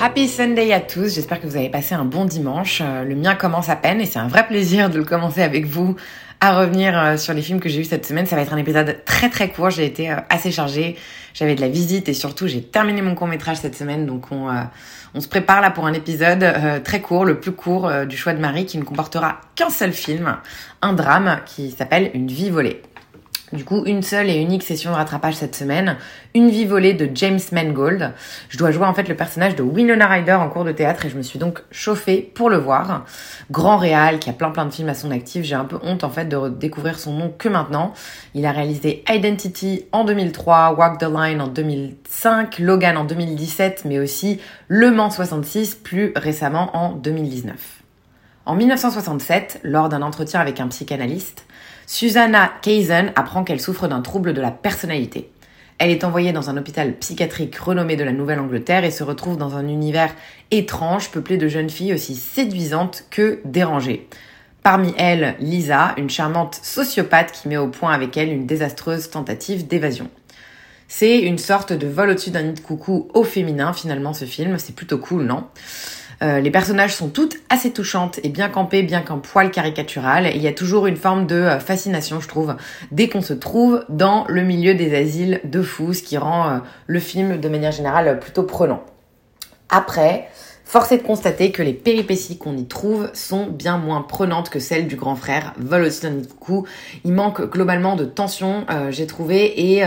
Happy Sunday à tous, j'espère que vous avez passé un bon dimanche. Euh, Le mien commence à peine et c'est un vrai plaisir de le commencer avec vous à revenir euh, sur les films que j'ai vus cette semaine. Ça va être un épisode très très court, j'ai été euh, assez chargée, j'avais de la visite et surtout j'ai terminé mon court métrage cette semaine donc on, se prépare là pour un épisode très court, le plus court du choix de Marie qui ne comportera qu'un seul film, un drame qui s'appelle Une vie volée. Du coup, une seule et unique session de rattrapage cette semaine, une vie volée de James Mangold. Je dois jouer en fait le personnage de Winona Ryder en cours de théâtre et je me suis donc chauffée pour le voir. Grand réal qui a plein plein de films à son actif, j'ai un peu honte en fait de découvrir son nom que maintenant. Il a réalisé Identity en 2003, Walk the Line en 2005, Logan en 2017, mais aussi Le Mans 66 plus récemment en 2019. En 1967, lors d'un entretien avec un psychanalyste, Susanna Kaysen apprend qu'elle souffre d'un trouble de la personnalité. Elle est envoyée dans un hôpital psychiatrique renommé de la Nouvelle-Angleterre et se retrouve dans un univers étrange peuplé de jeunes filles aussi séduisantes que dérangées. Parmi elles, Lisa, une charmante sociopathe qui met au point avec elle une désastreuse tentative d'évasion. C'est une sorte de vol au-dessus d'un nid de coucou au féminin finalement ce film, c'est plutôt cool, non? Euh, les personnages sont toutes assez touchantes et bien campées, bien qu'un poil caricatural. Il y a toujours une forme de euh, fascination, je trouve, dès qu'on se trouve dans le milieu des asiles de fous, ce qui rend euh, le film de manière générale plutôt prenant. Après, force est de constater que les péripéties qu'on y trouve sont bien moins prenantes que celles du grand frère. Vol. Il manque globalement de tension, j'ai trouvé, et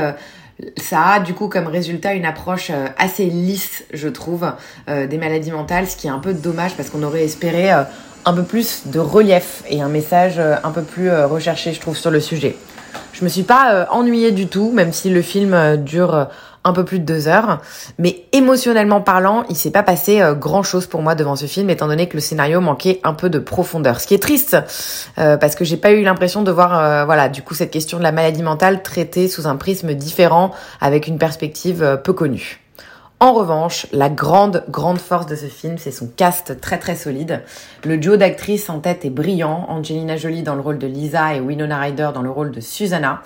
ça a du coup comme résultat une approche euh, assez lisse, je trouve, euh, des maladies mentales, ce qui est un peu dommage parce qu'on aurait espéré euh, un peu plus de relief et un message un peu plus recherché, je trouve, sur le sujet. Je me suis pas ennuyée du tout, même si le film dure un peu plus de deux heures. Mais émotionnellement parlant, il s'est pas passé grand chose pour moi devant ce film, étant donné que le scénario manquait un peu de profondeur. Ce qui est triste, euh, parce que j'ai pas eu l'impression de voir, euh, voilà, du coup, cette question de la maladie mentale traitée sous un prisme différent, avec une perspective euh, peu connue. En revanche, la grande, grande force de ce film, c'est son cast très très solide. Le duo d'actrices en tête est brillant. Angelina Jolie dans le rôle de Lisa et Winona Ryder dans le rôle de Susanna.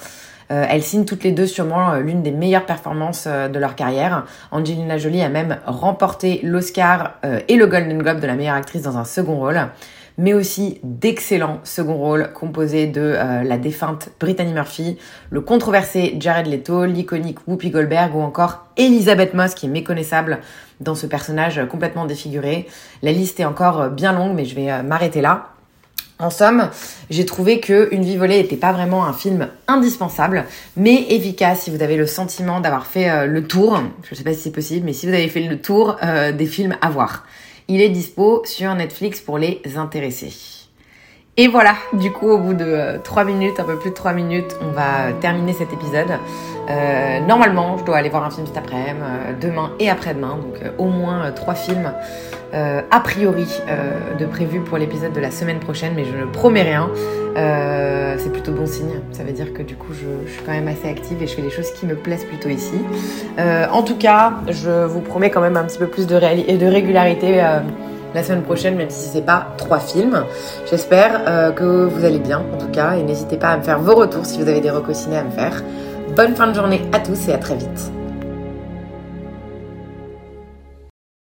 Euh, elles signent toutes les deux sûrement euh, l'une des meilleures performances euh, de leur carrière. Angelina Jolie a même remporté l'Oscar et le Golden Globe de la meilleure actrice dans un second rôle mais aussi d'excellents second rôles composés de la défunte Brittany Murphy, le controversé Jared Leto, l'iconique Whoopi Goldberg ou encore Elizabeth Moss qui est méconnaissable dans ce personnage complètement défiguré. La liste est encore bien longue mais je vais m'arrêter là. En somme, j'ai trouvé que Une vie volée n'était pas vraiment un film indispensable, mais efficace si vous avez le sentiment d'avoir fait euh, le tour. Je sais pas si c'est possible, mais si vous avez fait le tour euh, des films à voir. Il est dispo sur Netflix pour les intéressés. Et voilà, du coup, au bout de 3 minutes, un peu plus de 3 minutes, on va terminer cet épisode. Euh, normalement, je dois aller voir un film cet après-midi, euh, demain et après-demain, donc euh, au moins 3 films euh, a priori euh, de prévu pour l'épisode de la semaine prochaine, mais je ne promets rien. Euh, c'est plutôt bon signe, ça veut dire que du coup, je, suis quand même assez active et je fais des choses qui me plaisent plutôt ici. Euh, en tout cas, je vous promets quand même un petit peu plus de, réali- de régularité la semaine prochaine, même si c'est pas trois films. J'espère euh, que vous allez bien, en tout cas, et n'hésitez pas à me faire vos retours si vous avez des recos à me faire. Bonne fin de journée à tous et à très vite.